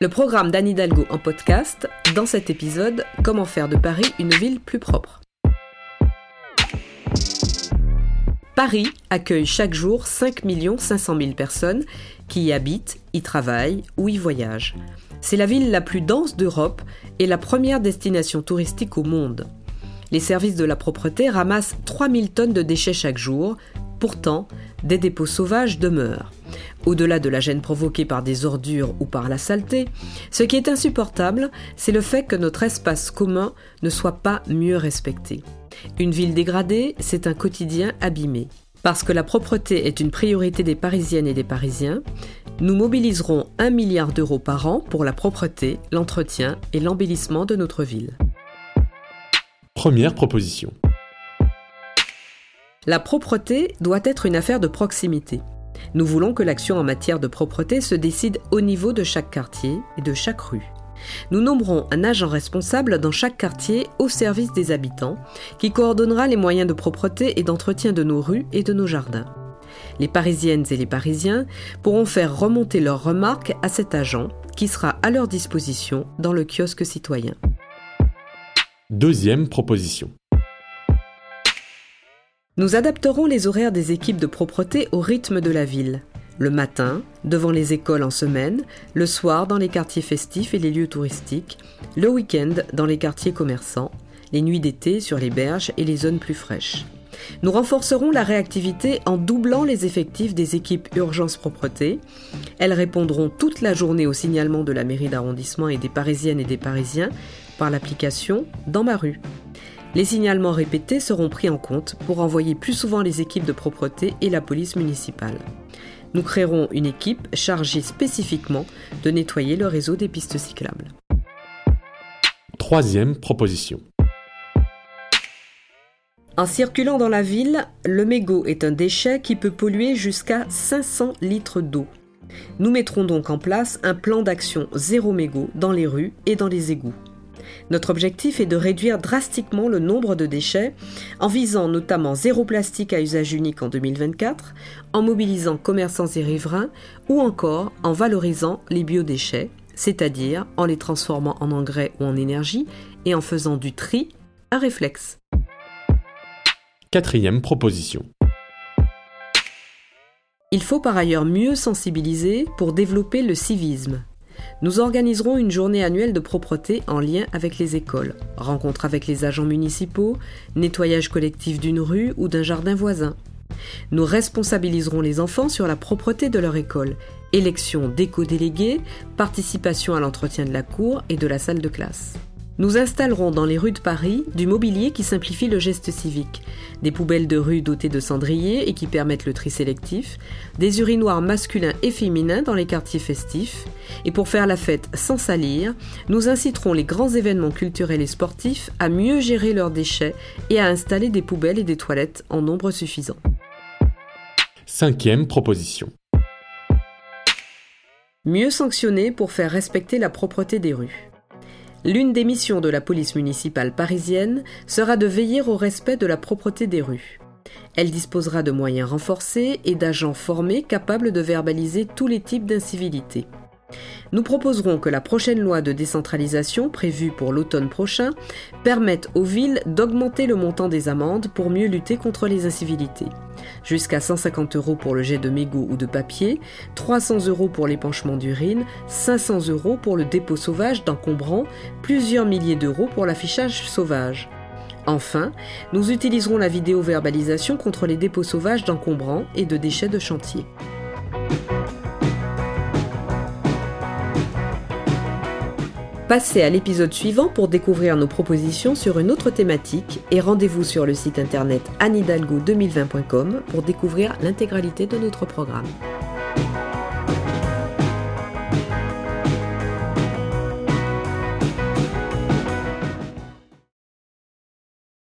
Le programme d'Anne Hidalgo en podcast, dans cet épisode, Comment faire de Paris une ville plus propre. Paris accueille chaque jour 5 500 000 personnes qui y habitent, y travaillent ou y voyagent. C'est la ville la plus dense d'Europe et la première destination touristique au monde. Les services de la propreté ramassent 3000 tonnes de déchets chaque jour. Pourtant, des dépôts sauvages demeurent. Au-delà de la gêne provoquée par des ordures ou par la saleté, ce qui est insupportable, c'est le fait que notre espace commun ne soit pas mieux respecté. Une ville dégradée, c'est un quotidien abîmé. Parce que la propreté est une priorité des Parisiennes et des Parisiens, nous mobiliserons 1 milliard d'euros par an pour la propreté, l'entretien et l'embellissement de notre ville. Première proposition. La propreté doit être une affaire de proximité. Nous voulons que l'action en matière de propreté se décide au niveau de chaque quartier et de chaque rue. Nous nommerons un agent responsable dans chaque quartier au service des habitants qui coordonnera les moyens de propreté et d'entretien de nos rues et de nos jardins. Les Parisiennes et les Parisiens pourront faire remonter leurs remarques à cet agent qui sera à leur disposition dans le kiosque citoyen. Deuxième proposition. Nous adapterons les horaires des équipes de propreté au rythme de la ville. Le matin, devant les écoles en semaine, le soir dans les quartiers festifs et les lieux touristiques, le week-end dans les quartiers commerçants, les nuits d'été sur les berges et les zones plus fraîches. Nous renforcerons la réactivité en doublant les effectifs des équipes urgence propreté. Elles répondront toute la journée au signalement de la mairie d'arrondissement et des Parisiennes et des Parisiens par l'application Dans ma rue. Les signalements répétés seront pris en compte pour envoyer plus souvent les équipes de propreté et la police municipale nous créerons une équipe chargée spécifiquement de nettoyer le réseau des pistes cyclables. Troisième proposition. En circulant dans la ville, le mégot est un déchet qui peut polluer jusqu'à 500 litres d'eau. Nous mettrons donc en place un plan d'action zéro mégot dans les rues et dans les égouts. Notre objectif est de réduire drastiquement le nombre de déchets en visant notamment zéro plastique à usage unique en 2024, en mobilisant commerçants et riverains ou encore en valorisant les biodéchets, c'est-à-dire en les transformant en engrais ou en énergie et en faisant du tri un réflexe. Quatrième proposition. Il faut par ailleurs mieux sensibiliser pour développer le civisme. Nous organiserons une journée annuelle de propreté en lien avec les écoles, rencontres avec les agents municipaux, nettoyage collectif d'une rue ou d'un jardin voisin. Nous responsabiliserons les enfants sur la propreté de leur école, élection d'éco-délégués, participation à l'entretien de la cour et de la salle de classe. Nous installerons dans les rues de Paris du mobilier qui simplifie le geste civique, des poubelles de rue dotées de cendriers et qui permettent le tri sélectif, des urinoirs masculins et féminins dans les quartiers festifs, et pour faire la fête sans salir, nous inciterons les grands événements culturels et sportifs à mieux gérer leurs déchets et à installer des poubelles et des toilettes en nombre suffisant. Cinquième proposition. Mieux sanctionner pour faire respecter la propreté des rues. L'une des missions de la police municipale parisienne sera de veiller au respect de la propreté des rues. Elle disposera de moyens renforcés et d'agents formés capables de verbaliser tous les types d'incivilités. Nous proposerons que la prochaine loi de décentralisation, prévue pour l'automne prochain, permette aux villes d'augmenter le montant des amendes pour mieux lutter contre les incivilités. Jusqu'à 150 euros pour le jet de mégots ou de papier, 300 euros pour l'épanchement d'urine, 500 euros pour le dépôt sauvage d'encombrants, plusieurs milliers d'euros pour l'affichage sauvage. Enfin, nous utiliserons la vidéo-verbalisation contre les dépôts sauvages d'encombrants et de déchets de chantier. Passez à l'épisode suivant pour découvrir nos propositions sur une autre thématique et rendez-vous sur le site internet anidalgo2020.com pour découvrir l'intégralité de notre programme.